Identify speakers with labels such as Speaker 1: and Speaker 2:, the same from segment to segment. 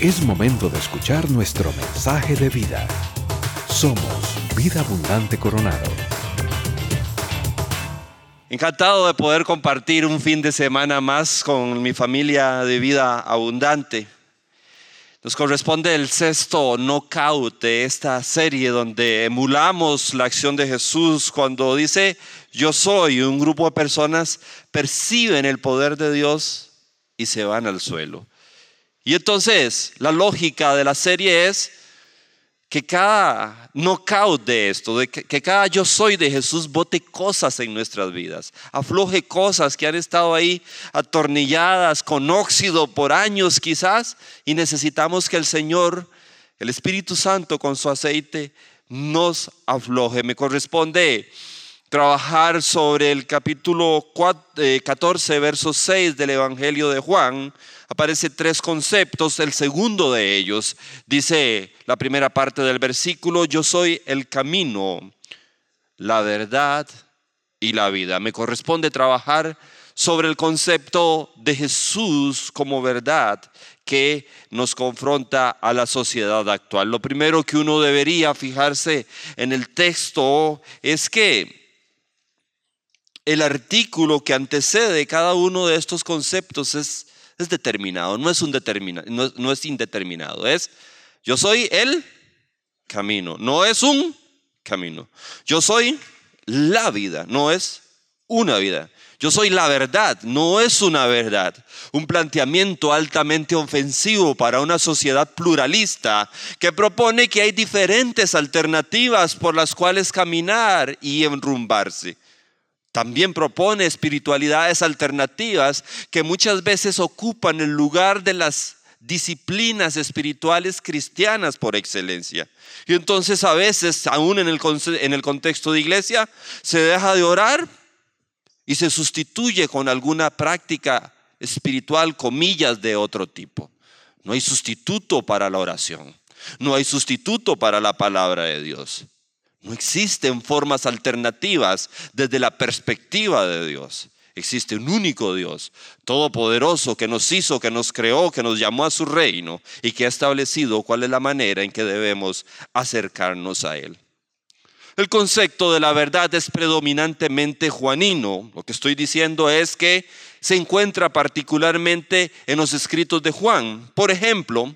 Speaker 1: Es momento de escuchar nuestro mensaje de vida. Somos Vida Abundante Coronado.
Speaker 2: Encantado de poder compartir un fin de semana más con mi familia de vida abundante. Nos corresponde el sexto knockout de esta serie donde emulamos la acción de Jesús cuando dice yo soy. Un grupo de personas perciben el poder de Dios y se van al suelo. Y entonces la lógica de la serie es que cada knockout de esto, que, cada yo soy de Jesús bote cosas en nuestras vidas, afloje cosas que han estado ahí atornilladas con óxido por años quizás y necesitamos que el Señor, el Espíritu Santo con su aceite nos afloje. Me corresponde trabajar sobre el capítulo 14, eh, verso 6 del Evangelio de Juan, aparece tres conceptos. El segundo de ellos dice la primera parte del versículo, yo soy el camino, la verdad y la vida. Me corresponde trabajar sobre el concepto de Jesús como verdad que nos confronta a la sociedad actual. Lo primero que uno debería fijarse en el texto es que el artículo que antecede cada uno de estos conceptos es, es determinado, no es, un determina, no, no es indeterminado, es yo soy el camino, no es un camino. Yo soy la vida, no es una vida. Yo soy la verdad, no es una verdad. Un planteamiento altamente ofensivo para una sociedad pluralista que propone que hay diferentes alternativas por las cuales caminar y enrumbarse. También propone espiritualidades alternativas que muchas veces ocupan el lugar de las disciplinas espirituales cristianas por excelencia. Y entonces a veces, aún en el, en el contexto de iglesia, se deja de orar y se sustituye con alguna práctica espiritual, comillas, de otro tipo. No hay sustituto para la oración. No hay sustituto para la palabra de Dios. No existen formas alternativas desde la perspectiva de Dios. Existe un único Dios, todopoderoso, que nos hizo, que nos creó, que nos llamó a su reino y que ha establecido cuál es la manera en que debemos acercarnos a Él. El concepto de la verdad es predominantemente juanino. Lo que estoy diciendo es que se encuentra particularmente en los escritos de Juan. Por ejemplo,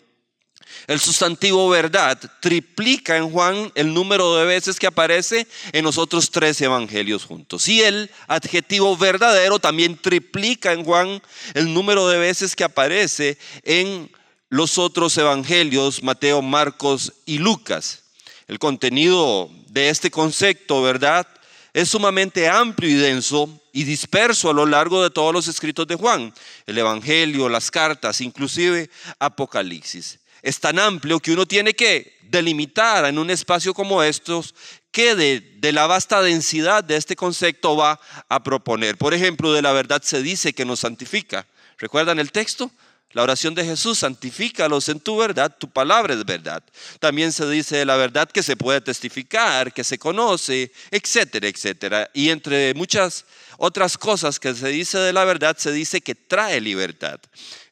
Speaker 2: el sustantivo verdad triplica en Juan el número de veces que aparece en los otros tres evangelios juntos. Y el adjetivo verdadero también triplica en Juan el número de veces que aparece en los otros evangelios, Mateo, Marcos y Lucas. El contenido de este concepto, verdad, es sumamente amplio y denso y disperso a lo largo de todos los escritos de Juan, el Evangelio, las cartas, inclusive Apocalipsis es tan amplio que uno tiene que delimitar en un espacio como estos qué de, de, la vasta densidad de este concepto va a proponer. Por ejemplo, de la verdad se dice que nos santifica. ¿Recuerdan el texto? La oración de Jesús, santifícalos en tu verdad, tu palabra es verdad. También se dice de la verdad que se puede testificar, que se conoce, etcétera, etcétera. Y entre muchas otras cosas que se dice de la verdad, se dice que trae libertad.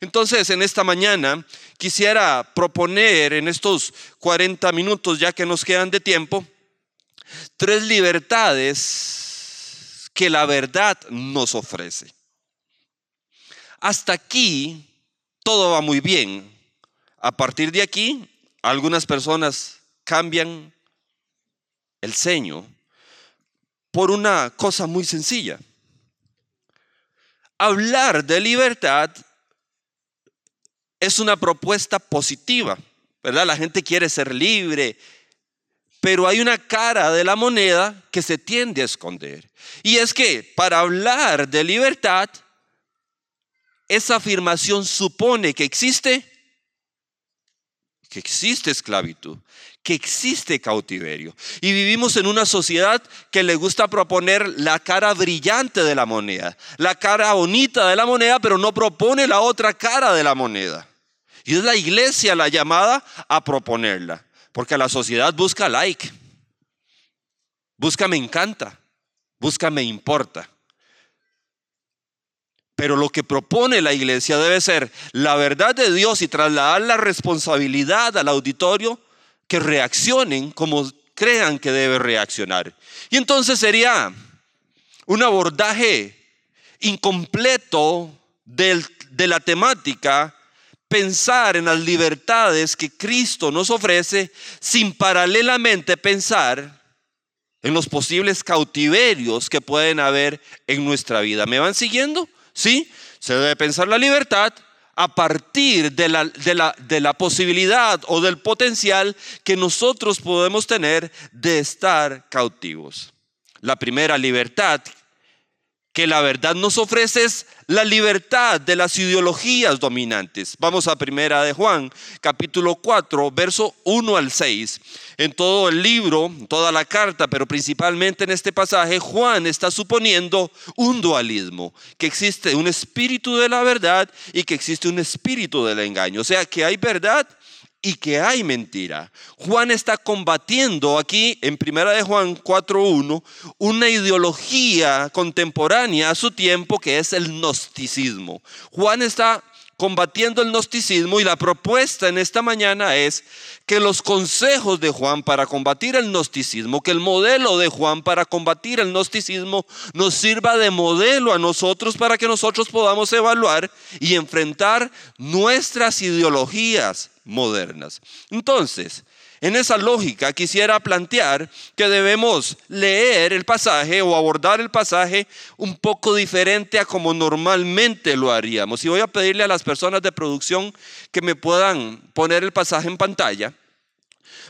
Speaker 2: Entonces, en esta mañana quisiera proponer en estos 40 minutos, ya que nos quedan de tiempo, tres libertades que la verdad nos ofrece. Hasta aquí todo va muy bien. A partir de aquí, algunas personas cambian el ceño por una cosa muy sencilla. Hablar de libertad es una propuesta positiva, ¿verdad? La gente quiere ser libre, pero hay una cara de la moneda que se tiende a esconder. Y es que para hablar de libertad, esa afirmación supone que existe que existe esclavitud, que existe cautiverio. Y vivimos en una sociedad que le gusta proponer la cara brillante de la moneda, la cara bonita de la moneda, pero no propone la otra cara de la moneda. Y es la iglesia la llamada a proponerla, porque la sociedad busca like, busca me encanta, busca me importa. Pero lo que propone la iglesia debe ser la verdad de Dios y trasladar la responsabilidad al auditorio que reaccionen como crean que debe reaccionar. Y entonces sería un abordaje incompleto de la temática pensar en las libertades que Cristo nos ofrece sin paralelamente pensar en los posibles cautiverios que pueden haber en nuestra vida. ¿Me van siguiendo? Sí, se debe pensar la libertad a partir de la, de la, posibilidad o del potencial que nosotros podemos tener de estar cautivos. La primera libertad que la verdad nos ofrece es la libertad de las ideologías dominantes. Vamos a primera de Juan, capítulo 4, verso 1 al 6. En todo el libro, toda la carta, pero principalmente en este pasaje, Juan está suponiendo un dualismo, que existe un espíritu de la verdad y que existe un espíritu del engaño. O sea, que hay verdad y que hay mentira. Juan está combatiendo aquí en Primera de Juan 4:1 una ideología contemporánea a su tiempo que es el gnosticismo. Juan está combatiendo el gnosticismo y la propuesta en esta mañana es que los consejos de Juan para combatir el gnosticismo, que el modelo de Juan para combatir el gnosticismo nos sirva de modelo a nosotros para que nosotros podamos evaluar y enfrentar nuestras ideologías modernas. Entonces, en esa lógica quisiera plantear que debemos leer el pasaje o abordar el pasaje un poco diferente a como normalmente lo haríamos. Y voy a pedirle a las personas de producción que me puedan poner el pasaje en pantalla.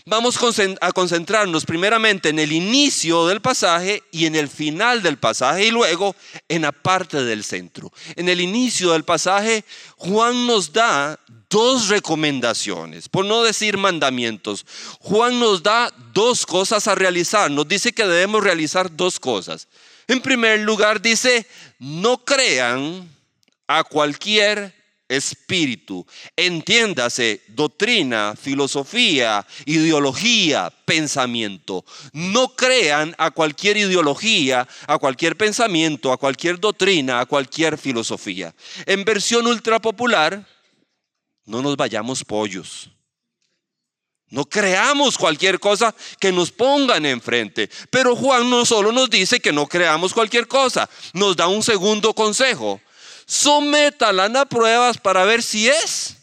Speaker 2: Vamos a concentrarnos primeramente en el inicio del pasaje y en el final del pasaje y luego en la parte del centro. En el inicio del pasaje, Juan nos da dos recomendaciones, por no decir mandamientos. Juan nos da dos cosas a realizar. Nos dice que debemos realizar dos cosas. En primer lugar, dice, no crean a cualquier espíritu. Entiéndase, doctrina, filosofía, ideología, pensamiento. No crean a cualquier ideología, a cualquier pensamiento, a cualquier doctrina, a cualquier filosofía. En versión ultra popular, no nos vayamos pollos. No creamos cualquier cosa que nos pongan enfrente. Pero Juan no solo nos dice que no creamos cualquier cosa, nos da un segundo consejo sométala a pruebas para ver si es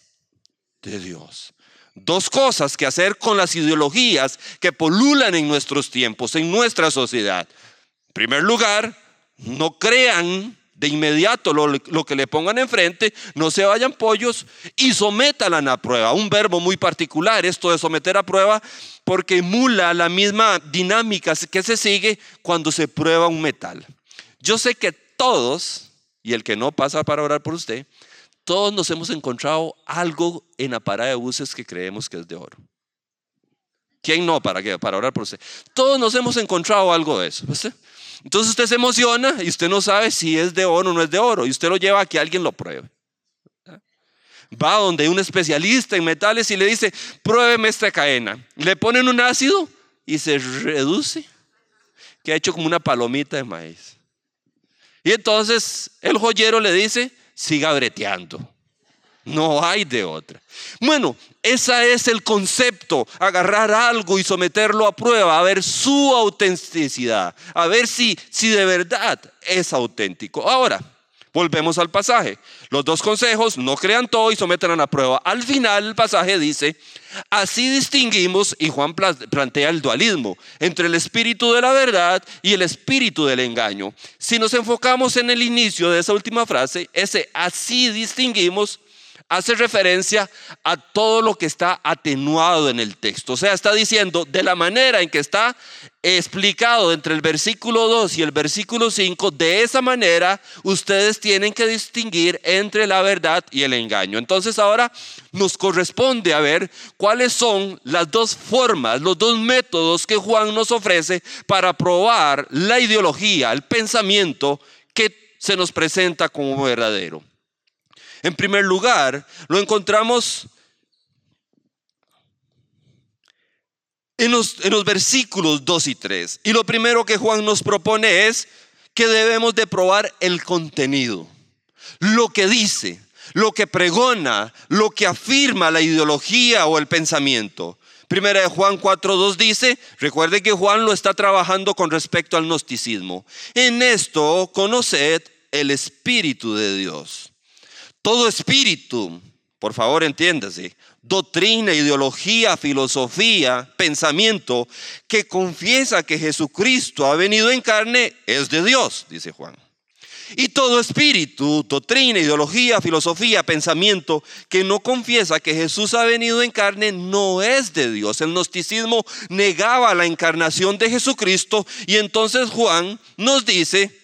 Speaker 2: de Dios. Dos cosas que hacer con las ideologías que polulan en nuestros tiempos, en nuestra sociedad. En primer lugar, no crean de inmediato lo, que le pongan enfrente, no se vayan pollos y sométala a prueba. Un verbo muy particular, esto de someter a prueba, porque emula la misma dinámica que se sigue cuando se prueba un metal. Yo sé que todos y el que no pasa para orar por usted, todos nos hemos encontrado algo en la parada de buses que creemos que es de oro. ¿Quién no para qué? Para orar por usted. Todos nos hemos encontrado algo de eso. Entonces usted se emociona y usted no sabe si es de oro o no es de oro y usted lo lleva a que alguien lo pruebe. Va donde un especialista en metales y le dice, pruébeme esta cadena. Le ponen un ácido y se reduce, que ha hecho como una palomita de maíz. Y entonces el joyero le dice, siga breteando. No hay de otra. Bueno, ese es el concepto, agarrar algo y someterlo a prueba, a ver su autenticidad, a ver si, si de verdad es auténtico. Ahora, volvemos al pasaje. Los dos consejos, no crean todo y sometan a prueba. Al final el pasaje dice, Así distinguimos, y Juan plantea el dualismo, entre el espíritu de la verdad y el espíritu del engaño. Si nos enfocamos en el inicio de esa última frase, ese así distinguimos hace referencia a todo lo que está atenuado en el texto. O sea, está diciendo de la manera en que está explicado entre el versículo 2 y el versículo 5, de esa manera ustedes tienen que distinguir entre la verdad y el engaño. Entonces ahora nos corresponde a ver cuáles son las dos formas, los dos métodos que Juan nos ofrece para probar la ideología, el pensamiento que se nos presenta como verdadero. En primer lugar, lo encontramos en los, versículos 2 y 3. Y lo primero que Juan nos propone es que debemos de probar el contenido. lo que dice, lo que pregona, lo que afirma la ideología o el pensamiento. Primera de Juan 4.2 dice, recuerde que Juan lo está trabajando con respecto al gnosticismo. En esto conoced el Espíritu de Dios. Todo espíritu, por favor entiéndase, doctrina, ideología, filosofía, pensamiento que confiesa que Jesucristo ha venido en carne es de Dios, dice Juan. Y todo espíritu, doctrina, ideología, filosofía, pensamiento que no confiesa que Jesús ha venido en carne no es de Dios. El gnosticismo negaba la encarnación de Jesucristo y entonces Juan nos dice,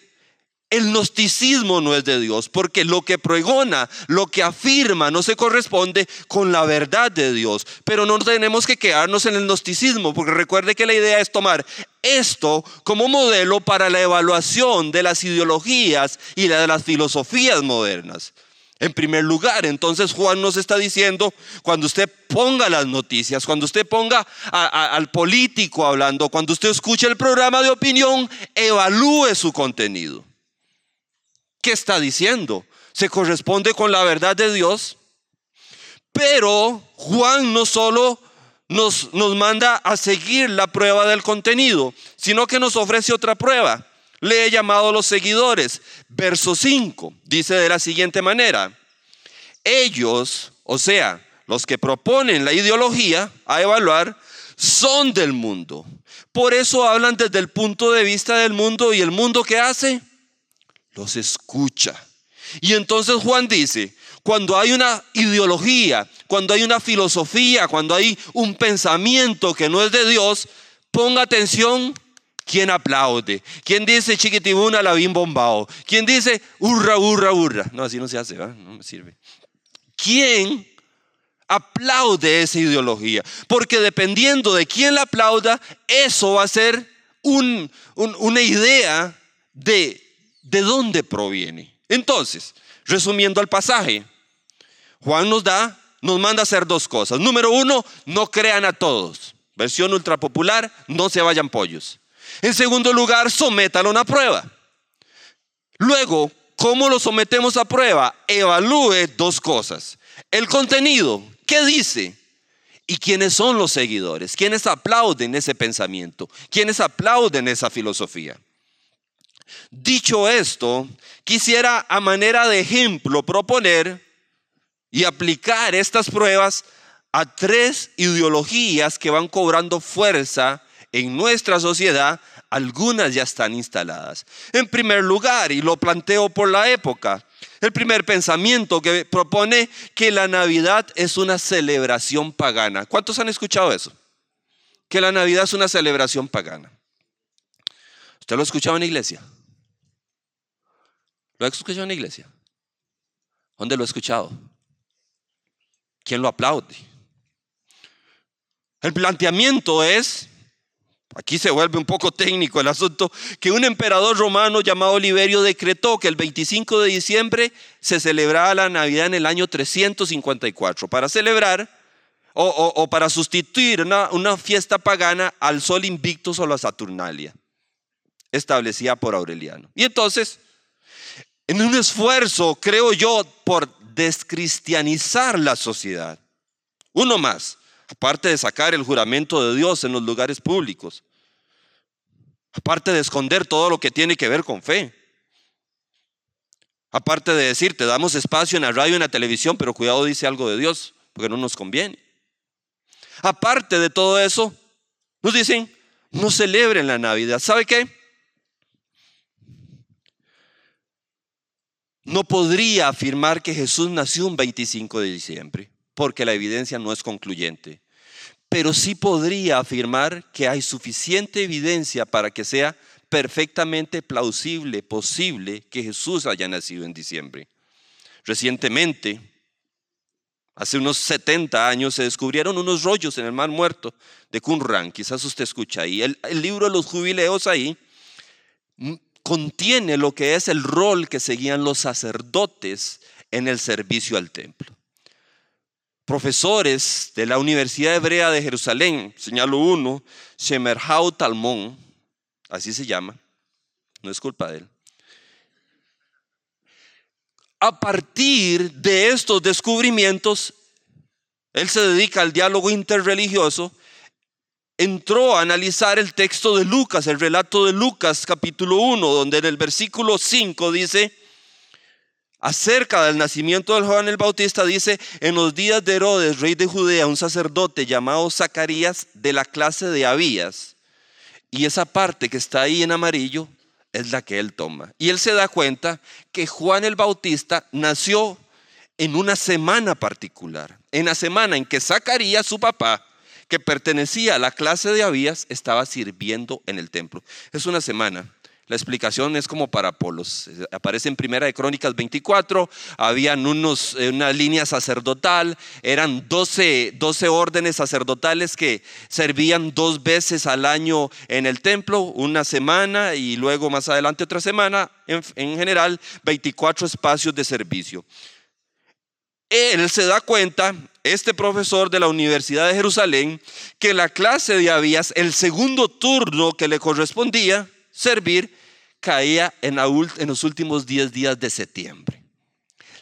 Speaker 2: el gnosticismo no es de Dios, porque lo que pregona, lo que afirma, no se corresponde con la verdad de Dios. Pero no tenemos que quedarnos en el gnosticismo, porque recuerde que la idea es tomar esto como modelo para la evaluación de las ideologías y de las filosofías modernas. En primer lugar, entonces Juan nos está diciendo, cuando usted ponga las noticias, cuando usted ponga al político hablando, cuando usted escuche el programa de opinión, evalúe su contenido. ¿Qué está diciendo? ¿Se corresponde con la verdad de Dios? Pero Juan no solo nos, nos manda a seguir la prueba del contenido, sino que nos ofrece otra prueba. Le he llamado a los seguidores. Verso 5 dice de la siguiente manera, ellos, o sea, los que proponen la ideología a evaluar, son del mundo. Por eso hablan desde el punto de vista del mundo y el mundo que hace los escucha. Y entonces Juan dice, cuando hay una ideología, cuando hay una filosofía, cuando hay un pensamiento que no es de Dios, ponga atención ¿Quién aplaude? ¿Quién dice chiquitibuna la bien bombao? ¿Quién dice hurra, hurra, hurra? No, así no se hace, no me sirve. ¿Quién aplaude esa ideología? Porque dependiendo de quién la aplauda, eso va a ser una idea de de dónde proviene. Entonces, resumiendo el pasaje, Juan nos da, nos manda hacer dos cosas. Número uno, no crean a todos. Versión ultra popular, no se vayan pollos. En segundo lugar, sométalo a una prueba. Luego, ¿cómo lo sometemos a prueba? Evalúe dos cosas. El contenido, ¿qué dice? ¿Y quiénes son los seguidores? ¿Quiénes aplauden ese pensamiento? ¿Quiénes aplauden esa filosofía? Dicho esto, quisiera a manera de ejemplo proponer y aplicar estas pruebas a tres ideologías que van cobrando fuerza en nuestra sociedad, algunas ya están instaladas. En primer lugar, y lo planteo por la época, el primer pensamiento que propone que la Navidad es una celebración pagana. ¿Cuántos han escuchado eso? Que la Navidad es una celebración pagana. ¿Usted lo ha escuchado en la iglesia? ¿Lo ha escuchado en la iglesia? ¿Dónde lo ha escuchado? ¿Quién lo aplaude? El planteamiento es, aquí se vuelve un poco técnico el asunto, que un emperador romano llamado Liberio decretó que el 25 de diciembre se celebraba la Navidad en el año 354 para celebrar o, para sustituir una, una fiesta pagana al sol invictus o la Saturnalia, establecida por Aureliano. Y entonces en un esfuerzo, creo yo, por descristianizar la sociedad. Uno más, aparte de sacar el juramento de Dios en los lugares públicos, aparte de esconder todo lo que tiene que ver con fe, aparte de decir, te damos espacio en la radio y en la televisión, pero cuidado dice algo de Dios, porque no nos conviene. Aparte de todo eso, nos dicen, no celebren la Navidad. ¿Sabe qué? No podría afirmar que Jesús nació un 25 de diciembre, porque la evidencia no es concluyente. Pero sí podría afirmar que hay suficiente evidencia para que sea perfectamente plausible, posible que Jesús haya nacido en diciembre. Recientemente, hace unos 70 años, se descubrieron unos rollos en el Mar Muerto de Qumran, quizás usted escucha ahí. El, el libro de los jubileos ahí contiene lo que es el rol que seguían los sacerdotes en el servicio al templo. Profesores de la Universidad Hebrea de Jerusalén, señalo uno, Shemerhau Talmón, así se llama, no es culpa de él, a partir de estos descubrimientos, él se dedica al diálogo interreligioso, entró a analizar el texto de Lucas, el relato de Lucas capítulo 1, donde en el versículo 5 dice, acerca del nacimiento del Juan el Bautista, dice, en los días de Herodes, rey de Judea, un sacerdote llamado Zacarías de la clase de Abías. Y esa parte que está ahí en amarillo es la que él toma. Y él se da cuenta que Juan el Bautista nació en una semana particular, en la semana en que Zacarías, su papá, que pertenecía a la clase de Abías, estaba sirviendo en el templo. Es una semana. La explicación es como para Polos. Aparece en Primera de Crónicas 24, habían unos, eh, una línea sacerdotal, eran 12, 12 órdenes sacerdotales que servían dos veces al año en el templo, una semana y luego más adelante otra semana, en, en general 24 espacios de servicio. Él se da cuenta, este profesor de la Universidad de Jerusalén, que la clase de Abías, el segundo turno que le correspondía, servir caía en, los últimos 10 días de septiembre.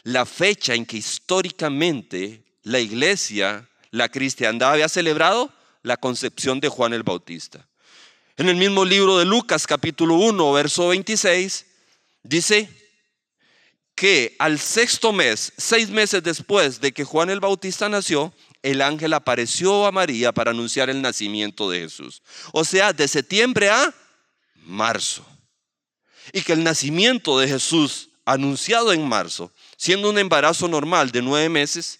Speaker 2: La fecha en que históricamente la iglesia, la cristiandad había celebrado la concepción de Juan el Bautista. En el mismo libro de Lucas capítulo 1, verso 26, dice que al sexto mes, seis meses después de que Juan el Bautista nació, el ángel apareció a María para anunciar el nacimiento de Jesús. O sea, de septiembre a marzo. Y que el nacimiento de Jesús, anunciado en marzo, siendo un embarazo normal de nueve meses,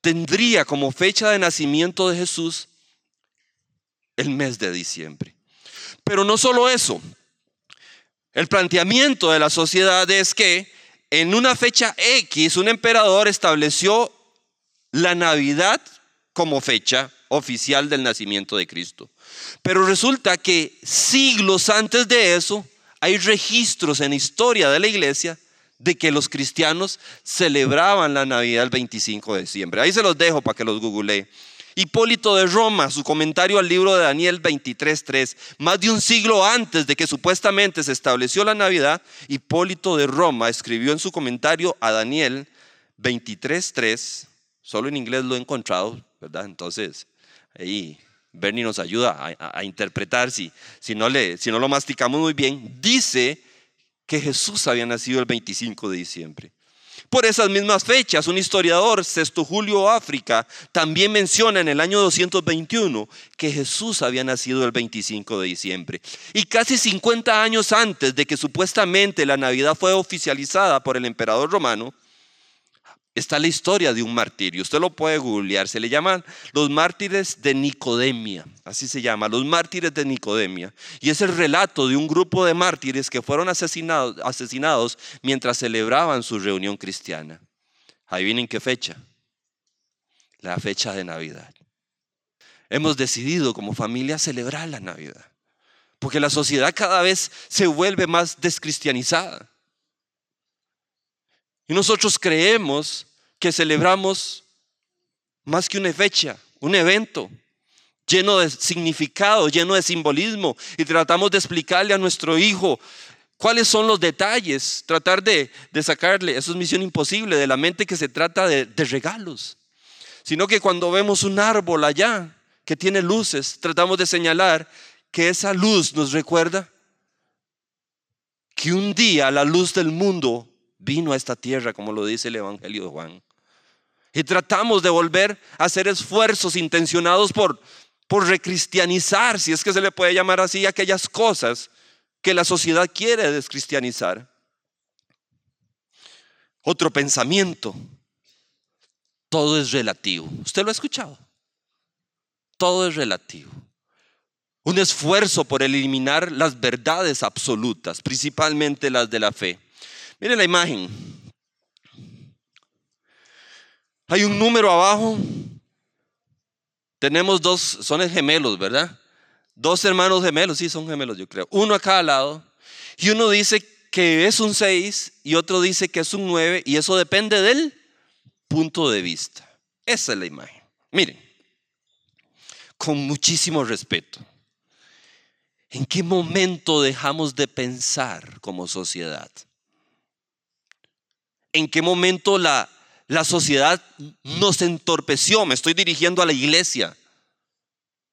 Speaker 2: tendría como fecha de nacimiento de Jesús el mes de diciembre. Pero no solo eso, el planteamiento de la sociedad es que en una fecha X un emperador estableció la Navidad como fecha oficial del nacimiento de Cristo. Pero resulta que siglos antes de eso hay registros en historia de la iglesia de que los cristianos celebraban la Navidad el 25 de diciembre. Ahí se los dejo para que los googlee. Hipólito de Roma, su comentario al libro de Daniel 23.3, más de un siglo antes de que supuestamente se estableció la Navidad, Hipólito de Roma escribió en su comentario a Daniel 23.3, solo en inglés lo he encontrado, ¿verdad? Entonces, ahí Bernie nos ayuda a, interpretar si, si, no le, si no lo masticamos muy bien, dice que Jesús había nacido el 25 de diciembre. Por esas mismas fechas, un historiador, Sexto Julio África, también menciona en el año 221 que Jesús había nacido el 25 de diciembre. Y casi 50 años antes de que supuestamente la Navidad fue oficializada por el emperador romano, está la historia de un martirio. Usted lo puede googlear. Se le llaman los mártires de Nicodemia. Así se llama, los mártires de Nicodemia. Y es el relato de un grupo de mártires que fueron asesinados, asesinados mientras celebraban su reunión cristiana. Ahí vienen qué fecha. La fecha de Navidad. Hemos decidido como familia celebrar la Navidad. Porque la sociedad cada vez se vuelve más descristianizada. Y nosotros creemos que celebramos más que una fecha, un evento lleno de significado, lleno de simbolismo, y tratamos de explicarle a nuestro hijo cuáles son los detalles, tratar de, sacarle, eso es misión imposible, de la mente que se trata de, de regalos, sino que cuando vemos un árbol allá que tiene luces, tratamos de señalar que esa luz nos recuerda que un día la luz del mundo vino a esta tierra, como lo dice el Evangelio de Juan. Y tratamos de volver a hacer esfuerzos intencionados por, por recristianizar, si es que se le puede llamar así, aquellas cosas que la sociedad quiere descristianizar. Otro pensamiento, todo es relativo. ¿Usted lo ha escuchado? Todo es relativo. Un esfuerzo por eliminar las verdades absolutas, principalmente las de la fe. Miren la imagen. Hay un número abajo. Tenemos dos, son gemelos, ¿verdad? Dos hermanos gemelos, sí, son gemelos, yo creo. Uno a cada lado. Y uno dice que es un 6 y otro dice que es un 9 y eso depende del punto de vista. Esa es la imagen. Miren, con muchísimo respeto. ¿En qué momento dejamos de pensar como sociedad? En qué momento la, la sociedad nos entorpeció. Me estoy dirigiendo a la iglesia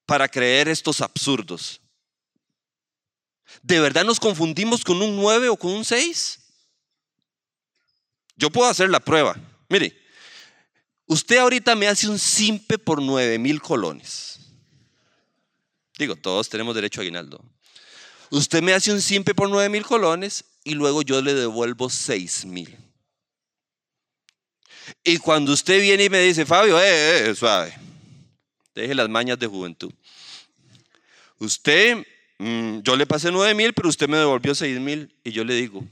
Speaker 2: para creer estos absurdos. ¿De verdad nos confundimos con un 9 o con un 6? Yo puedo hacer la prueba. Mire, usted ahorita me hace un simpe por 9 mil colones. Digo, todos tenemos derecho a aguinaldo. Usted me hace un simpe por 9 mil colones y luego yo le devuelvo 6 mil. Y cuando usted viene y me dice, Fabio, eh, eh, eh, suave, deje las mañas de juventud. Usted, mm, yo le pasé 9 mil, pero usted me devolvió 6 mil. Y yo le digo,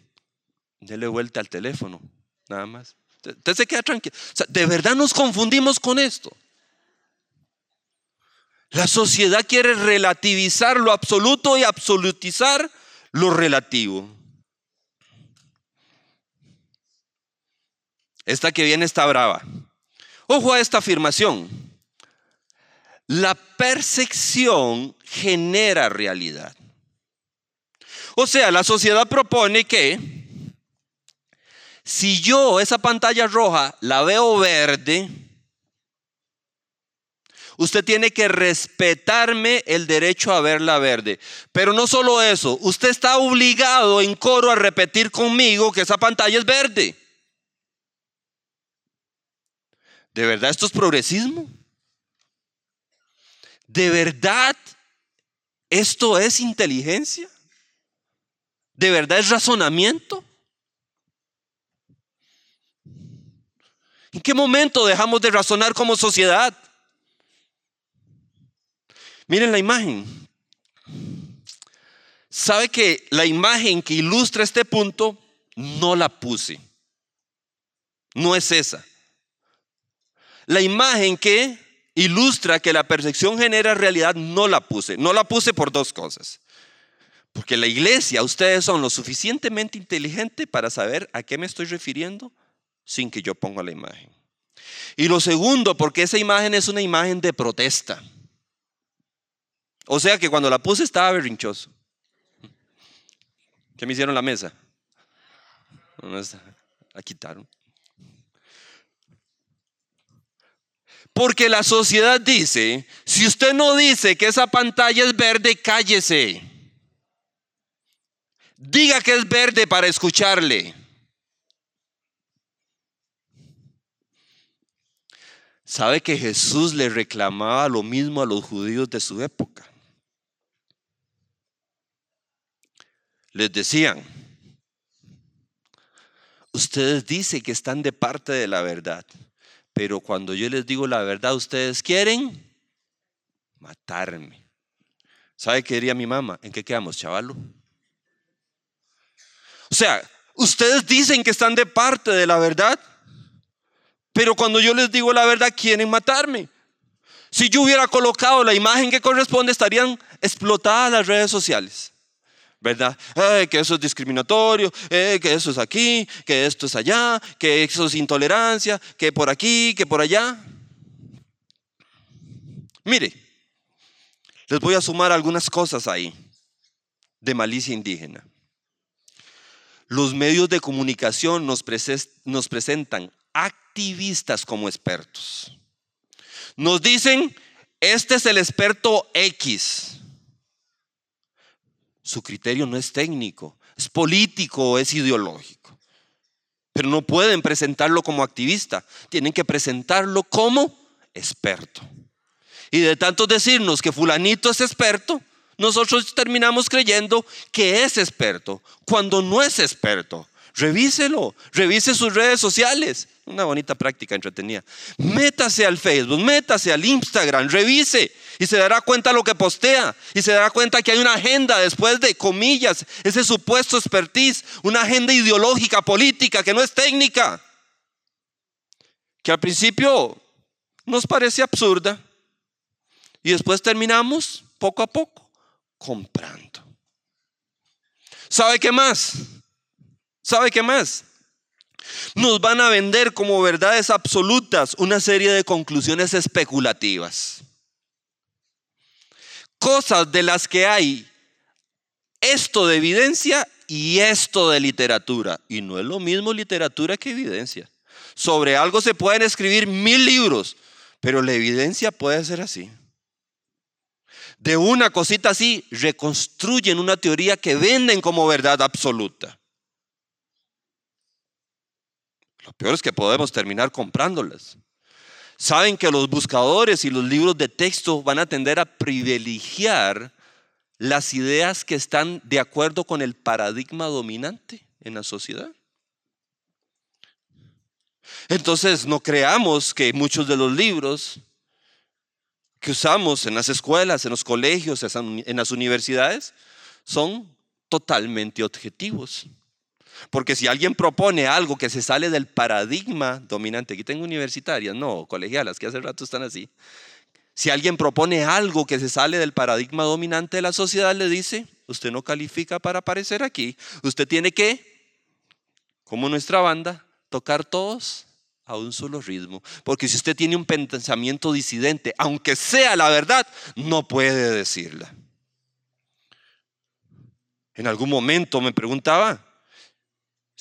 Speaker 2: déle vuelta al teléfono, nada más. Usted se queda tranquilo. O sea, de verdad nos confundimos con esto. La sociedad quiere relativizar lo absoluto y absolutizar lo relativo. Esta que viene está brava. Ojo a esta afirmación. La percepción genera realidad. O sea, la sociedad propone que si yo esa pantalla roja la veo verde, usted tiene que respetarme el derecho a verla verde. Pero no solo eso, usted está obligado en coro a repetir conmigo que esa pantalla es verde. ¿De verdad esto es progresismo? ¿De verdad esto es inteligencia? ¿De verdad es razonamiento? ¿En qué momento dejamos de razonar como sociedad? Miren la imagen. ¿Sabe que la imagen que ilustra este punto no la puse? No es esa. La imagen que ilustra que la percepción genera realidad no la puse. No la puse por dos cosas. Porque la iglesia, ustedes son lo suficientemente inteligentes para saber a qué me estoy refiriendo sin que yo ponga la imagen. Y lo segundo, porque esa imagen es una imagen de protesta. O sea que cuando la puse estaba berrinchoso. ¿Qué me hicieron la mesa? La quitaron. Porque la sociedad dice, si usted no dice que esa pantalla es verde, cállese. Diga que es verde para escucharle. ¿Sabe que Jesús le reclamaba lo mismo a los judíos de su época? Les decían, ustedes dicen que están de parte de la verdad, pero cuando yo les digo la verdad, ustedes quieren matarme. ¿Sabe qué diría mi mamá? ¿En qué quedamos, chavalo? O sea, ustedes dicen que están de parte de la verdad, pero cuando yo les digo la verdad, quieren matarme. Si yo hubiera colocado la imagen que corresponde, estarían explotadas las redes sociales. ¿Verdad? que eso es discriminatorio, que eso es aquí, que esto es allá, que eso es intolerancia, que por aquí, que por allá. Mire, les voy a sumar algunas cosas ahí de malicia indígena. Los medios de comunicación nos, nos presentan activistas como expertos. Nos dicen, este es el experto X su criterio no es técnico, es político, es ideológico. Pero no pueden presentarlo como activista, tienen que presentarlo como experto. Y de tanto decirnos que fulanito es experto, nosotros terminamos creyendo que es experto, cuando no es experto. Revíselo, revise sus redes sociales. Una bonita práctica entretenida. Métase al Facebook, métase al Instagram, revise y se dará cuenta lo que postea y se dará cuenta que hay una agenda después de comillas, ese supuesto expertise, una agenda ideológica, política, que no es técnica, que al principio nos parece absurda y después terminamos poco a poco comprando. ¿Sabe qué más? ¿Sabe qué más? Nos van a vender como verdades absolutas una serie de conclusiones especulativas. Cosas de las que hay esto de evidencia y esto de literatura. Y no es lo mismo literatura que evidencia. Sobre algo se pueden escribir mil libros, pero la evidencia puede ser así. De una cosita así reconstruyen una teoría que venden como verdad absoluta. Lo peor es que podemos terminar comprándolas. Saben que los buscadores y los libros de texto van a tender a privilegiar las ideas que están de acuerdo con el paradigma dominante en la sociedad. Entonces, no creamos que muchos de los libros que usamos en las escuelas, en los colegios, en las universidades, son totalmente objetivos. Porque si alguien propone algo que se sale del paradigma dominante, aquí tengo universitarias, no, colegialas, que hace rato están así. Si alguien propone algo que se sale del paradigma dominante de la sociedad, le dice, usted no califica para aparecer aquí, usted tiene que, como nuestra banda, tocar todos a un solo ritmo. Porque si usted tiene un pensamiento disidente, aunque sea la verdad, no puede decirla. En algún momento me preguntaba,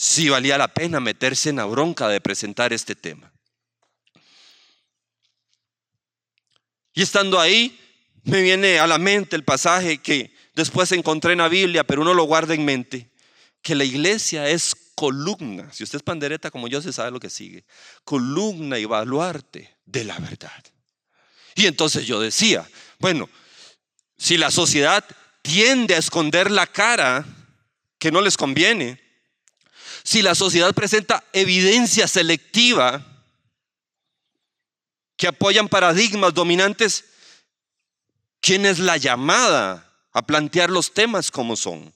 Speaker 2: si valía la pena meterse en la bronca de presentar este tema. Y estando ahí, me viene a la mente el pasaje que después encontré en la Biblia, pero uno lo guarda en mente, que la iglesia es columna, si usted es pandereta como yo, se sabe lo que sigue, columna y baluarte de la verdad. Y entonces yo decía, bueno, si la sociedad tiende a esconder la cara que no les conviene, si la sociedad presenta evidencia selectiva que apoyan paradigmas dominantes, ¿quién es la llamada a plantear los temas como son?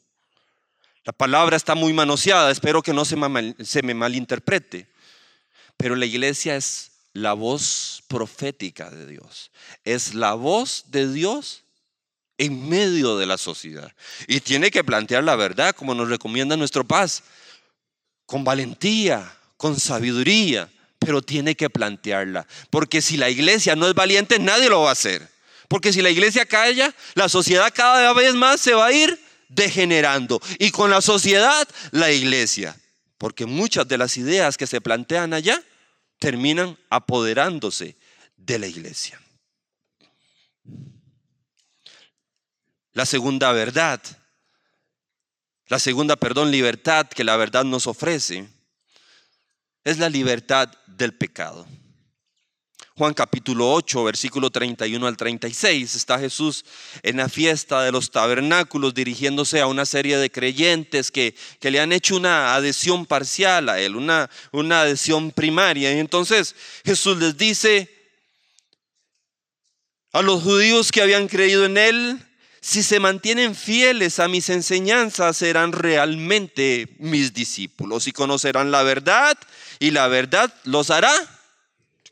Speaker 2: La palabra está muy manoseada, espero que no se, me malinterprete, pero la iglesia es la voz profética de Dios, es la voz de Dios en medio de la sociedad. Y tiene que plantear la verdad como nos recomienda nuestro paz con valentía, con sabiduría, pero tiene que plantearla. Porque si la iglesia no es valiente, nadie lo va a hacer. Porque si la iglesia calla, la sociedad cada vez más se va a ir degenerando. Y con la sociedad, la iglesia. Porque muchas de las ideas que se plantean allá terminan apoderándose de la iglesia. La segunda verdad la segunda, perdón, libertad que la verdad nos ofrece es la libertad del pecado. Juan capítulo 8, versículo 31 al 36, está Jesús en la fiesta de los tabernáculos dirigiéndose a una serie de creyentes que, que le han hecho una adhesión parcial a él, una, una adhesión primaria. Y entonces Jesús les dice a los judíos que habían creído en él, si se mantienen fieles a mis enseñanzas, serán realmente mis discípulos y conocerán la verdad y la verdad los hará.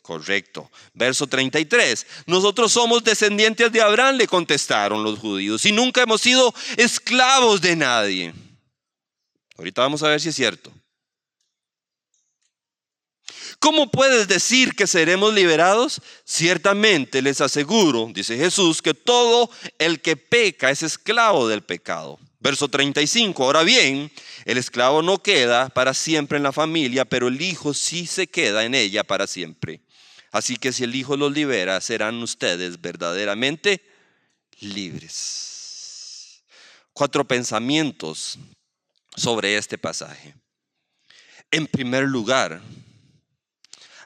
Speaker 2: Correcto. Verso 33. Nosotros somos descendientes de Abraham, le contestaron los judíos, y nunca hemos sido esclavos de nadie. Ahorita vamos a ver si es cierto. ¿Cómo puedes decir que seremos liberados? Ciertamente les aseguro, dice Jesús, que todo el que peca es esclavo del pecado. Verso 35, ahora bien, el esclavo no queda para siempre en la familia, pero el hijo sí se queda en ella para siempre. Así que si el hijo los libera, serán ustedes verdaderamente libres. Cuatro pensamientos sobre este pasaje. En primer lugar,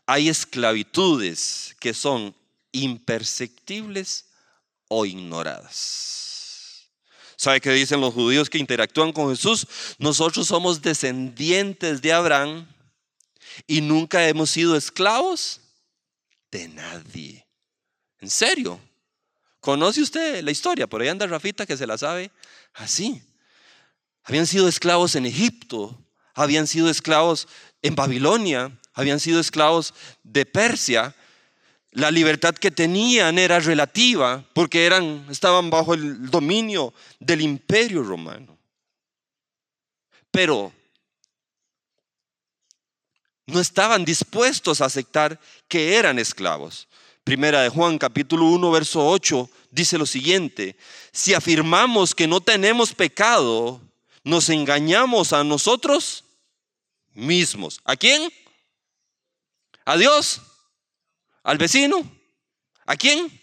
Speaker 2: hay esclavitudes que son imperceptibles o ignoradas. ¿Sabe qué dicen los judíos que interactúan con Jesús? Nosotros somos descendientes de Abraham y nunca hemos sido esclavos de nadie. ¿En serio? ¿Conoce usted la historia? Por ahí anda Rafita que se la sabe así. Habían sido esclavos en Egipto, habían sido esclavos en Babilonia, habían sido esclavos de Persia, la libertad que tenían era relativa porque eran, estaban bajo el dominio del imperio romano. Pero no estaban dispuestos a aceptar que eran esclavos. Primera de Juan capítulo 1 verso 8 dice lo siguiente, si afirmamos que no tenemos pecado, nos engañamos a nosotros mismos. ¿A quién? ¿A Dios? ¿Al vecino? ¿A quién?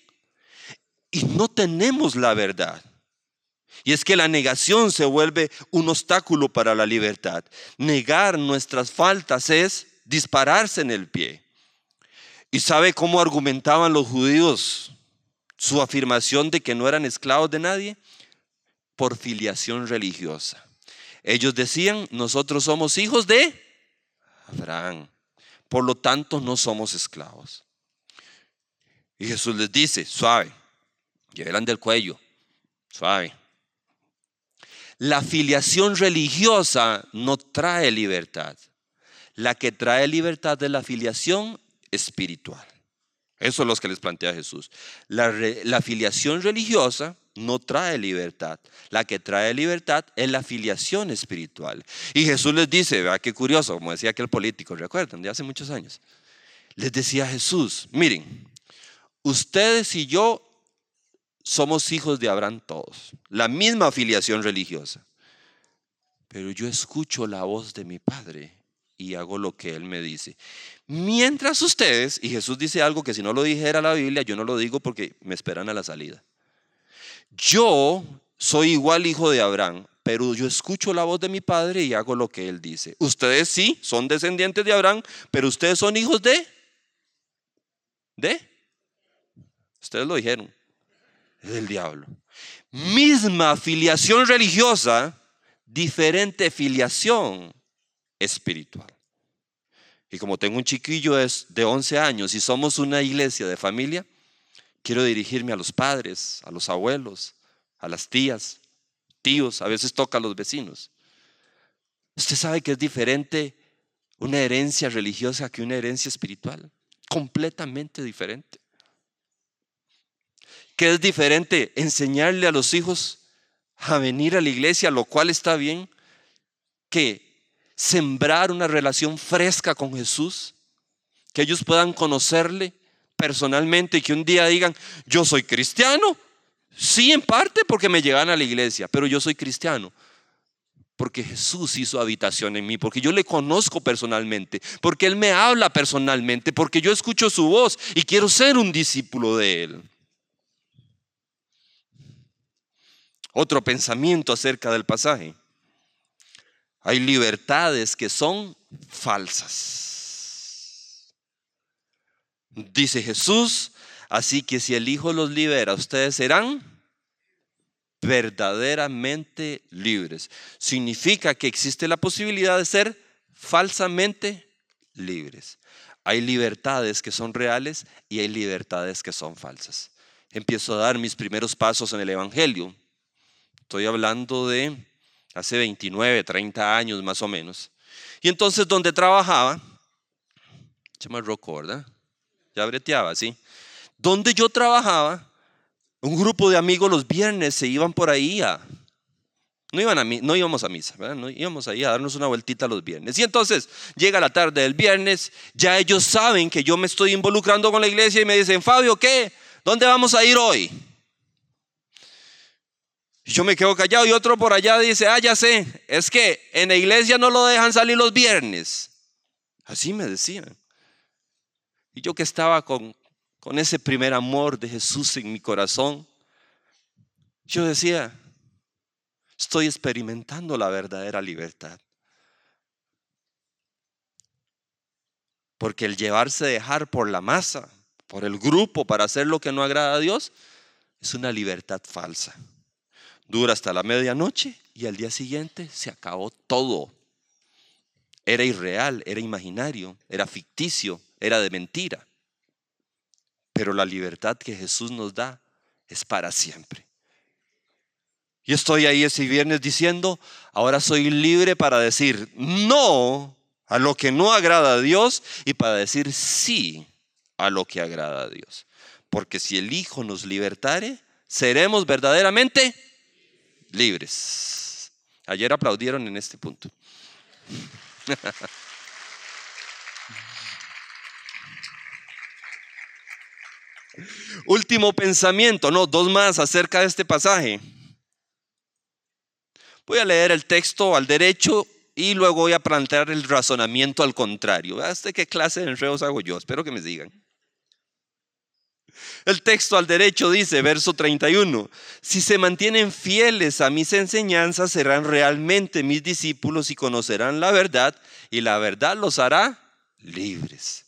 Speaker 2: Y no tenemos la verdad. Y es que la negación se vuelve un obstáculo para la libertad. Negar nuestras faltas es dispararse en el pie. ¿Y sabe cómo argumentaban los judíos su afirmación de que no eran esclavos de nadie? Por filiación religiosa. Ellos decían, nosotros somos hijos de Abraham. Por lo tanto, no somos esclavos. Y Jesús les dice, suave, llevan del cuello, suave. La filiación religiosa no trae libertad. La que trae libertad es la filiación espiritual. Eso es lo que les plantea Jesús. La, la filiación religiosa no trae libertad. La que trae libertad es la filiación espiritual. Y Jesús les dice, vea qué curioso, como decía aquel político, recuerdan, de hace muchos años. Les decía Jesús, miren, ustedes y yo somos hijos de Abraham todos, la misma afiliación religiosa. Pero yo escucho la voz de mi Padre y hago lo que Él me dice. Mientras ustedes, y Jesús dice algo que si no lo dijera la Biblia, yo no lo digo porque me esperan a la salida. Yo soy igual hijo de Abraham, pero yo escucho la voz de mi Padre y hago lo que Él dice. Ustedes sí son descendientes de Abraham, pero ustedes son hijos de... ¿De? Ustedes lo dijeron del diablo. Misma filiación religiosa, diferente filiación espiritual. Y como tengo un chiquillo de 11 años y somos una iglesia de familia, quiero dirigirme a los padres, a los abuelos, a las tías, tíos, a veces toca a los vecinos. Usted sabe que es diferente una herencia religiosa que una herencia espiritual, completamente diferente. Que es diferente enseñarle a los hijos a venir a la iglesia, lo cual está bien, que sembrar una relación fresca con Jesús, que ellos puedan conocerle personalmente y que un día digan, yo soy cristiano. Sí, en parte porque me llegan a la iglesia, pero yo soy cristiano. Porque Jesús hizo habitación en mí, porque yo le conozco personalmente, porque Él me habla personalmente, porque yo escucho su voz y quiero ser un discípulo de Él. Otro pensamiento acerca del pasaje. Hay libertades que son falsas. Dice Jesús, así que si el Hijo los libera, ustedes serán verdaderamente libres. Significa que existe la posibilidad de ser falsamente libres. Hay libertades que son reales y hay libertades que son falsas. Empiezo a dar mis primeros pasos en el Evangelio. Estoy hablando de hace 29, 30 años más o menos. Y entonces donde trabajaba, se me recuerda, ya breteaba, ¿sí? Donde yo trabajaba, un grupo de amigos los viernes se iban por ahí a... No, iban a, no íbamos a misa, ¿verdad? no íbamos ahí a darnos una vueltita los viernes. Y entonces llega la tarde del viernes, ya ellos saben que yo me estoy involucrando con la iglesia y me dicen, Fabio, ¿qué? ¿Dónde vamos a ir hoy? Yo me quedo callado y otro por allá dice, ah, ya sé, es que en la iglesia no lo dejan salir los viernes. Así me decían. Y yo que estaba con, con ese primer amor de Jesús en mi corazón, yo decía, estoy experimentando la verdadera libertad. Porque el llevarse dejar por la masa, por el grupo, para hacer lo que no agrada a Dios, es una libertad falsa dura hasta la medianoche y al día siguiente se acabó todo. Era irreal, era imaginario, era ficticio, era de mentira. Pero la libertad que Jesús nos da es para siempre. Y estoy ahí ese viernes diciendo, ahora soy libre para decir no a lo que no agrada a Dios y para decir sí a lo que agrada a Dios. Porque si el Hijo nos libertare, seremos verdaderamente libres. Ayer aplaudieron en este punto. Último pensamiento, no, dos más acerca de este pasaje. Voy a leer el texto al derecho y luego voy a plantear el razonamiento al contrario. ¿Hasta qué clase de enredos hago yo? Espero que me digan. El texto al derecho dice, verso 31, si se mantienen fieles a mis enseñanzas, serán realmente mis discípulos y conocerán la verdad, y la verdad los hará libres.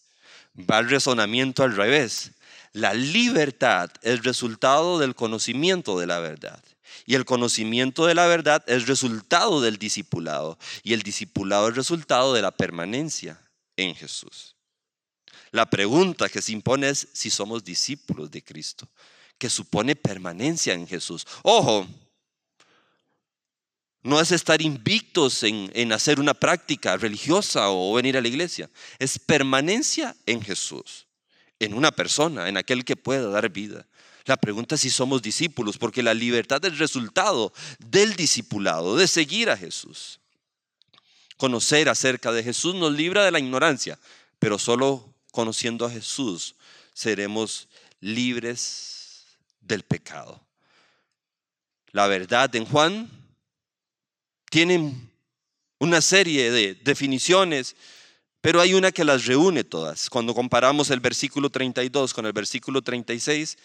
Speaker 2: Va el razonamiento al revés. La libertad es resultado del conocimiento de la verdad. Y el conocimiento de la verdad es resultado del discipulado. Y el discipulado es resultado de la permanencia en Jesús. La pregunta que se impone es si somos discípulos de Cristo, que supone permanencia en Jesús. Ojo, no es estar invictos en, en, hacer una práctica religiosa o venir a la iglesia. Es permanencia en Jesús, en una persona, en aquel que pueda dar vida. La pregunta es si somos discípulos, porque la libertad es resultado del discipulado, de seguir a Jesús. Conocer acerca de Jesús nos libra de la ignorancia, pero solo conociendo a Jesús seremos libres del pecado. La verdad en Juan tiene una serie de definiciones, pero hay una que las reúne todas. Cuando comparamos el versículo 32 con el versículo 36,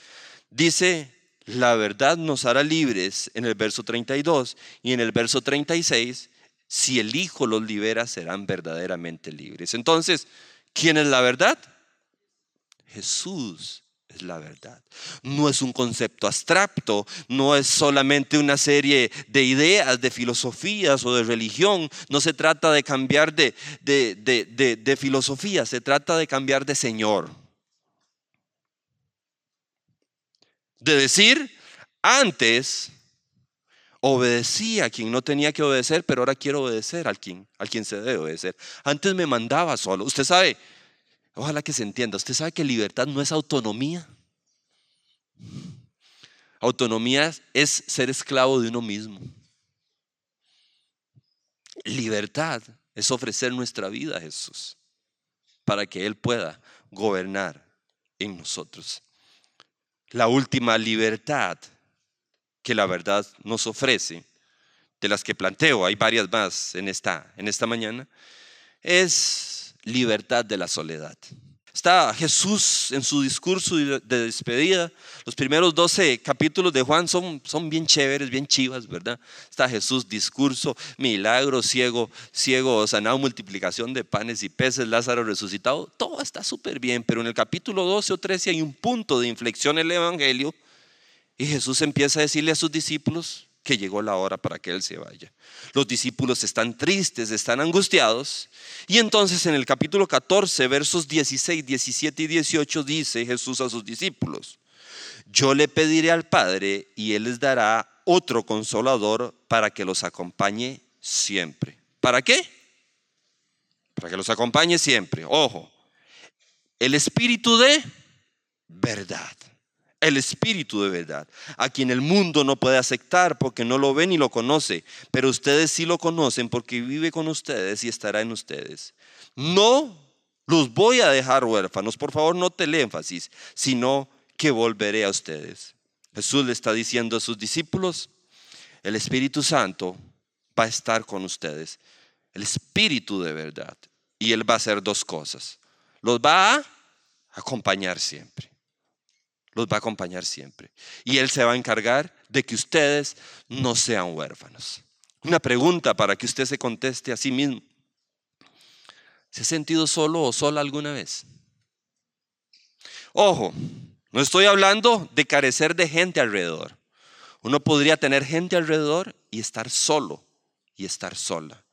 Speaker 2: Dice, la verdad nos hará libres en el verso 32 y en el verso 36, si el Hijo los libera, serán verdaderamente libres. Entonces, ¿quién es la verdad? Jesús es la verdad. No es un concepto abstracto, no es solamente una serie de ideas, de filosofías o de religión. No se trata de cambiar de, de, de filosofía, se trata de cambiar de Señor. de decir, antes obedecía a quien no tenía que obedecer, pero ahora quiero obedecer al quien, al quien se debe obedecer. Antes me mandaba solo. Usted sabe, ojalá que se entienda, usted sabe que libertad no es autonomía. Autonomía es ser esclavo de uno mismo. Libertad es ofrecer nuestra vida a Jesús para que Él pueda gobernar en nosotros la última libertad que la verdad nos ofrece, de las que planteo, hay varias más en esta, en esta mañana, es libertad de la soledad. Está Jesús en su discurso de despedida. Los primeros 12 capítulos de Juan son, son bien chéveres, bien chivas, ¿verdad? Está Jesús, discurso, milagro, ciego, ciego, sanado, multiplicación de panes y peces, Lázaro resucitado. Todo está súper bien, pero en el capítulo 12 o 13 hay un punto de inflexión en el Evangelio y Jesús empieza a decirle a sus discípulos, que llegó la hora para que Él se vaya. Los discípulos están tristes, están angustiados. Y entonces en el capítulo 14, versos 16, 17 y 18 dice Jesús a sus discípulos, yo le pediré al Padre y Él les dará otro consolador para que los acompañe siempre. ¿Para qué? Para que los acompañe siempre. Ojo, el espíritu de verdad el Espíritu de verdad, a quien el mundo no puede aceptar porque no lo ve ni lo conoce, pero ustedes sí lo conocen porque vive con ustedes y estará en ustedes. No los voy a dejar huérfanos, por favor no te énfasis, sino que volveré a ustedes. Jesús le está diciendo a sus discípulos, el Espíritu Santo va a estar con ustedes, el Espíritu de verdad, y Él va a hacer dos cosas, los va a acompañar siempre los va a acompañar siempre. Y Él se va a encargar de que ustedes no sean huérfanos. Una pregunta para que usted se conteste a sí mismo. ¿Se ha sentido solo o sola alguna vez? Ojo, no estoy hablando de carecer de gente alrededor. Uno podría tener gente alrededor y estar solo y estar sola.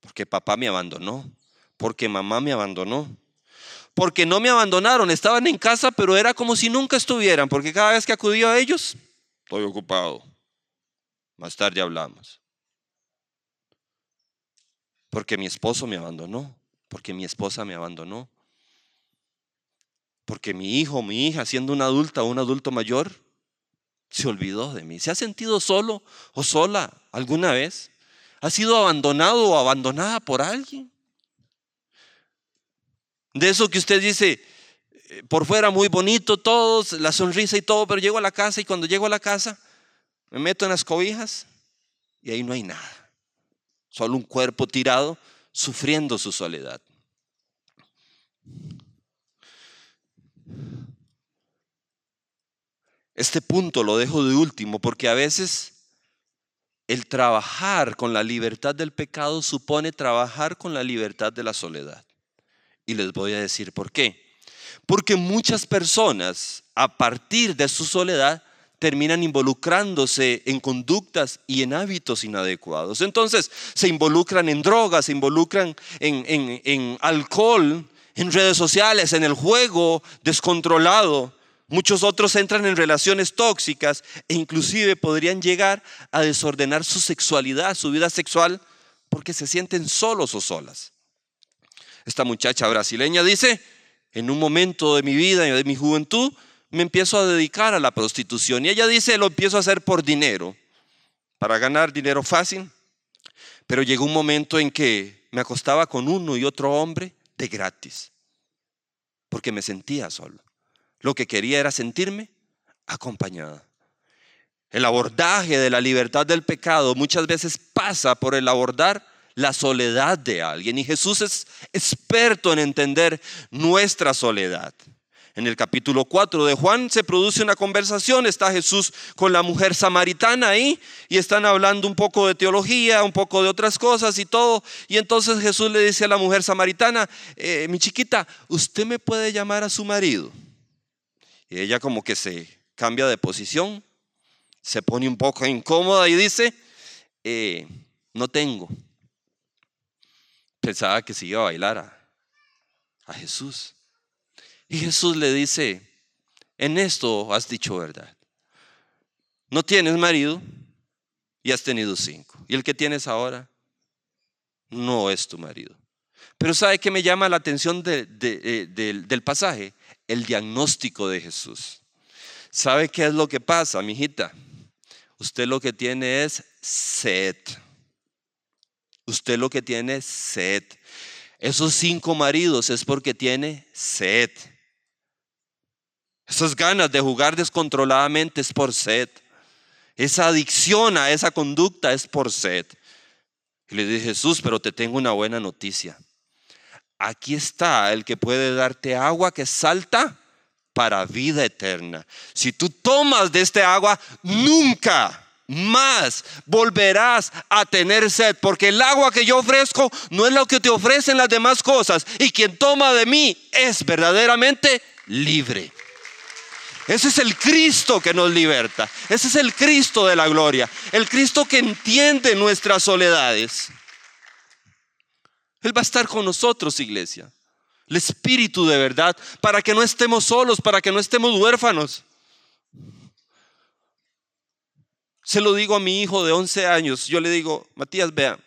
Speaker 2: Porque papá me abandonó, porque mamá me abandonó, porque no me abandonaron, estaban en casa, pero era como si nunca estuvieran, porque cada vez que acudía a ellos, estoy ocupado. Más tarde hablamos. Porque mi esposo me abandonó, porque mi esposa me abandonó, porque mi hijo, mi hija, siendo una adulta o un adulto mayor, se olvidó de mí. ¿Se ha sentido solo o sola alguna vez? ¿Ha sido abandonado o abandonada por alguien? De eso que usted dice, eh, por fuera muy bonito todos, la sonrisa y todo, pero llego a la casa y cuando llego a la casa me meto en las cobijas y ahí no hay nada. solo un cuerpo tirado, sufriendo su soledad. Este punto lo dejo de último porque a veces el trabajar con la libertad del pecado supone trabajar con la libertad de la soledad. Y les voy a decir por qué. Porque muchas personas, a partir de su soledad, terminan involucrándose en conductas y en hábitos inadecuados. Entonces se involucran en drogas, se involucran en, en alcohol, en redes sociales, en el juego descontrolado. Muchos otros entran en relaciones tóxicas e inclusive podrían llegar a desordenar su sexualidad, su vida sexual, porque se sienten solos o solas. Esta muchacha brasileña dice, en un momento de mi vida y de mi juventud, me empiezo a dedicar a la prostitución. Y ella dice, lo empiezo a hacer por dinero, para ganar dinero fácil. Pero llegó un momento en que me acostaba con uno y otro hombre de gratis, porque me sentía solo. Lo que quería era sentirme acompañada. El abordaje de la libertad del pecado muchas veces pasa por el abordar la soledad de alguien. Y Jesús es experto en entender nuestra soledad. En el capítulo 4 de Juan se produce una conversación, está Jesús con la mujer samaritana ahí y están hablando un poco de teología, un poco de otras cosas y todo. Y entonces Jesús le dice a la mujer samaritana, eh, mi chiquita, ¿usted me puede llamar a su marido? Y ella como que se cambia de posición, se pone un poco incómoda y dice, eh, no tengo pensaba que se iba a bailar a, Jesús. Y Jesús le dice, en esto has dicho verdad. No tienes marido y has tenido cinco. Y el que tienes ahora no es tu marido. Pero ¿sabe qué me llama la atención eh, del pasaje? El diagnóstico de Jesús. ¿Sabe qué es lo que pasa, mi hijita? Usted lo que tiene es sed. Usted lo que tiene es sed. Esos cinco maridos es porque tiene sed. Esas ganas de jugar descontroladamente es por sed. Esa adicción a esa conducta es por sed. Y le dije, Jesús, pero te tengo una buena noticia. Aquí está el que puede darte agua que salta para vida eterna. Si tú tomas de este agua, nunca más volverás a tener sed, porque el agua que yo ofrezco no es lo que te ofrecen las demás cosas, y quien toma de mí es verdaderamente libre. Ese es el Cristo que nos liberta, ese es el Cristo de la gloria, el Cristo que entiende nuestras soledades. Él va a estar con nosotros, iglesia. El Espíritu de verdad, para que no estemos solos, para que no estemos huérfanos. Se lo digo a mi hijo de 11 años. Yo le digo, Matías, vea,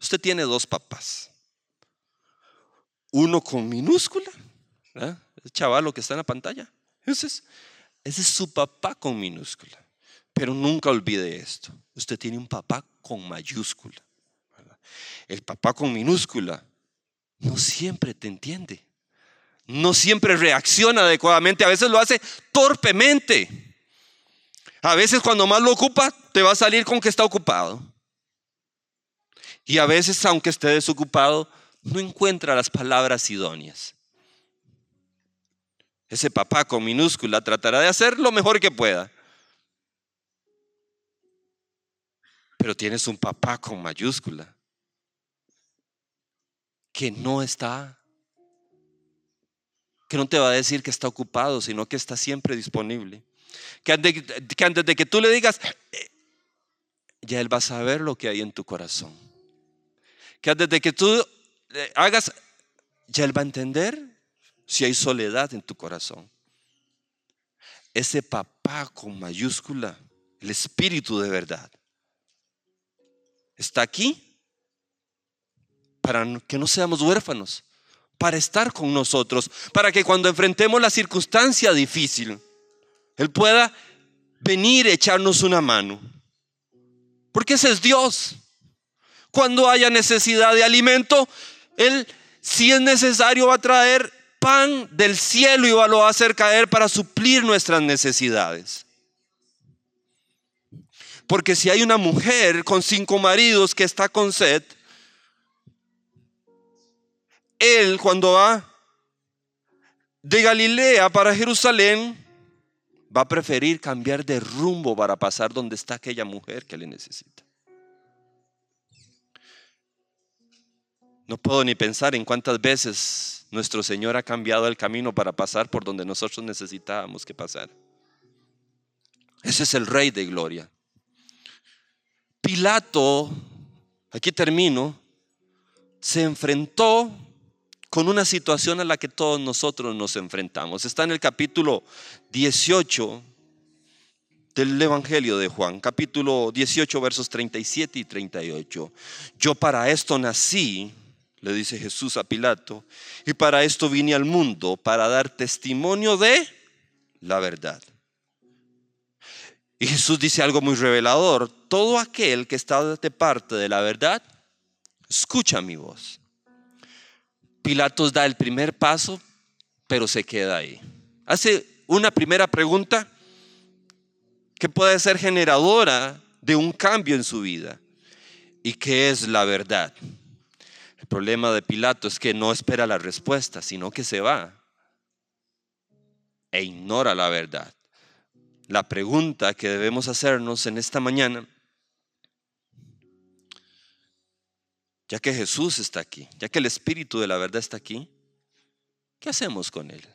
Speaker 2: usted tiene dos papás. Uno con minúscula, el chaval que está en la pantalla. Entonces, ese es su papá con minúscula. Pero nunca olvide esto. Usted tiene un papá con mayúscula. El papá con minúscula no siempre te entiende. No siempre reacciona adecuadamente. A veces lo hace torpemente. A veces cuando más lo ocupa, te va a salir con que está ocupado. Y a veces, aunque esté desocupado, no encuentra las palabras idóneas. Ese papá con minúscula tratará de hacer lo mejor que pueda. Pero tienes un papá con mayúscula que no está, que no te va a decir que está ocupado, sino que está siempre disponible. Que antes, de que tú le digas, ya Él va a saber lo que hay en tu corazón. Que antes de que tú hagas, ya Él va a entender si hay soledad en tu corazón. Ese papá con mayúscula, el espíritu de verdad, está aquí para que no seamos huérfanos, para estar con nosotros, para que cuando enfrentemos la circunstancia difícil, él pueda venir a echarnos una mano. Porque ese es Dios. Cuando haya necesidad de alimento, Él, si es necesario, va a traer pan del cielo y lo va a hacer caer para suplir nuestras necesidades. Porque si hay una mujer con cinco maridos que está con sed, él cuando va de Galilea para Jerusalén, va a preferir cambiar de rumbo para pasar donde está aquella mujer que le necesita. No puedo ni pensar en cuántas veces nuestro Señor ha cambiado el camino para pasar por donde nosotros necesitábamos que pasar. Ese es el Rey de Gloria. Pilato, aquí termino, se enfrentó con una situación a la que todos nosotros nos enfrentamos. Está en el capítulo 18 del Evangelio de Juan, capítulo 18, versos 37 y 38. Yo para esto nací le dice Jesús a Pilato, y para esto vine al mundo, para dar testimonio de la verdad. Y Jesús dice algo muy revelador, todo aquel que está de parte de la verdad, escucha mi voz. Pilatos da el primer paso, pero se queda ahí. Hace una primera pregunta que puede ser generadora de un cambio en su vida. ¿Y qué es la verdad? problema de Pilato es que no espera la respuesta, sino que se va e ignora la verdad. La pregunta que debemos hacernos en esta mañana, ya que Jesús está aquí, ya que el Espíritu de la verdad está aquí, ¿qué hacemos con Él?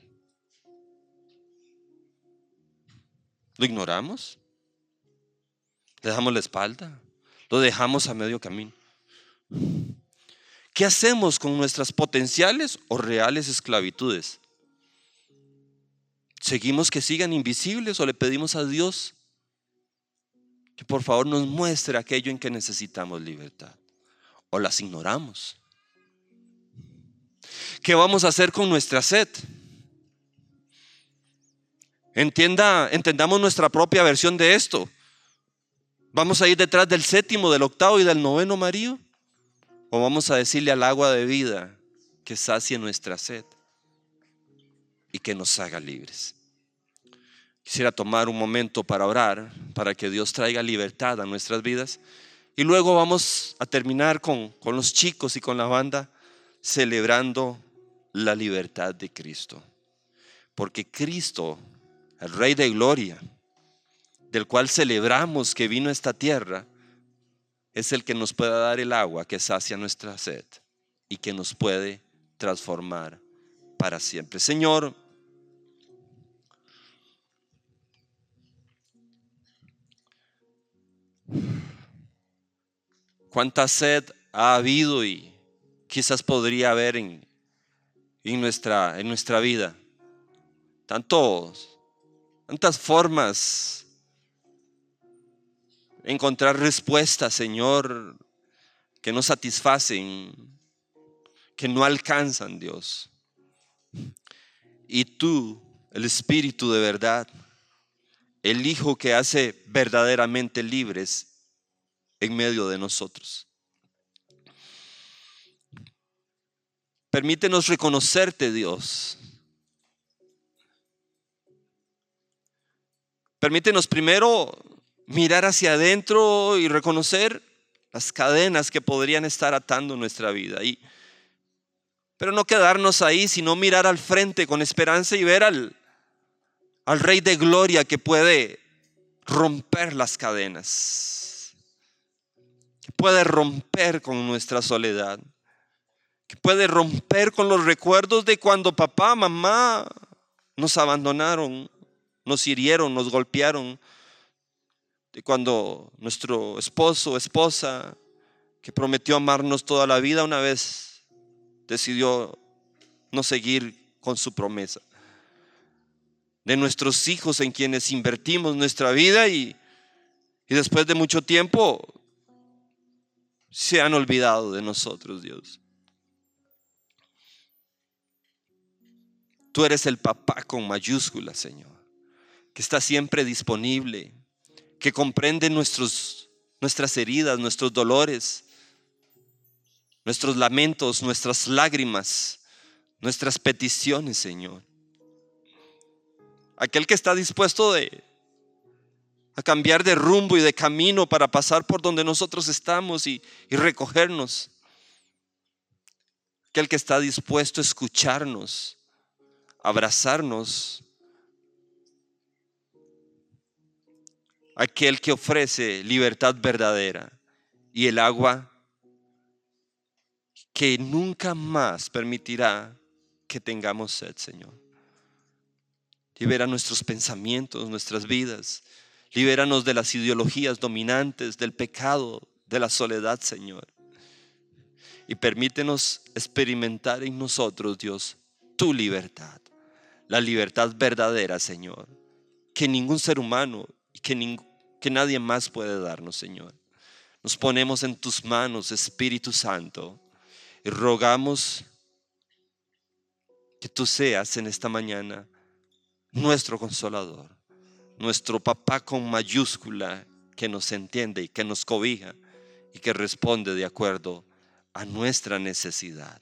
Speaker 2: ¿Lo ignoramos? ¿Le damos la espalda? ¿Lo dejamos a medio camino? ¿Qué hacemos con nuestras potenciales o reales esclavitudes? ¿Seguimos que sigan invisibles o le pedimos a Dios que por favor nos muestre aquello en que necesitamos libertad? ¿O las ignoramos? ¿Qué vamos a hacer con nuestra sed? Entienda, entendamos nuestra propia versión de esto. ¿Vamos a ir detrás del séptimo, del octavo y del noveno marido? O vamos a decirle al agua de vida que sacie nuestra sed y que nos haga libres. Quisiera tomar un momento para orar, para que Dios traiga libertad a nuestras vidas. Y luego vamos a terminar con, con los chicos y con la banda celebrando la libertad de Cristo. Porque Cristo, el Rey de Gloria, del cual celebramos que vino a esta tierra, es el que nos puede dar el agua que sacia nuestra sed y que nos puede transformar para siempre. Señor, cuánta sed ha habido y quizás podría haber en, en, nuestra, en nuestra vida. Tantos, tantas formas encontrar respuestas, Señor, que no satisfacen, que no alcanzan, Dios. Y tú, el Espíritu de verdad, el Hijo que hace verdaderamente libres en medio de nosotros. Permítenos reconocerte, Dios. Permítenos primero mirar hacia adentro y reconocer las cadenas que podrían estar atando nuestra vida. Y, pero no quedarnos ahí, sino mirar al frente con esperanza y ver al, al Rey de Gloria que puede romper las cadenas, puede romper con nuestra soledad, que puede romper con los recuerdos de cuando papá, mamá nos abandonaron, nos hirieron, nos golpearon, de cuando nuestro esposo esposa, que prometió amarnos toda la vida, una vez decidió no seguir con su promesa. De nuestros hijos en quienes invertimos nuestra vida y, y después de mucho tiempo se han olvidado de nosotros, Dios. Tú eres el papá con mayúsculas, Señor, que está siempre disponible que comprende nuestros, nuestras heridas, nuestros dolores, nuestros lamentos, nuestras lágrimas, nuestras peticiones, Señor. Aquel que está dispuesto de, a cambiar de rumbo y de camino para pasar por donde nosotros estamos y, y recogernos. Aquel que está dispuesto a escucharnos, abrazarnos. Aquel que ofrece libertad verdadera y el agua que nunca más permitirá que tengamos sed, Señor. Libera nuestros pensamientos, nuestras vidas. Libéranos de las ideologías dominantes, del pecado, de la soledad, Señor. Y permítenos experimentar en nosotros, Dios, tu libertad. La libertad verdadera, Señor. Que ningún ser humano y que, que nadie más puede darnos, Señor. Nos ponemos en tus manos, Espíritu Santo, y rogamos que tú seas en esta mañana nuestro consolador, nuestro papá con mayúscula que nos entiende y que nos cobija y que responde de acuerdo a nuestra necesidad.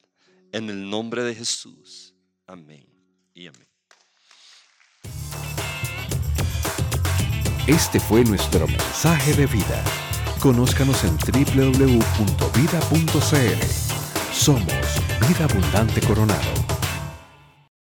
Speaker 2: En el nombre de Jesús. Amén y amén.
Speaker 1: Este fue nuestro mensaje de vida. Conózcanos en www.vida.cl. Somos Vida Abundante Coronado.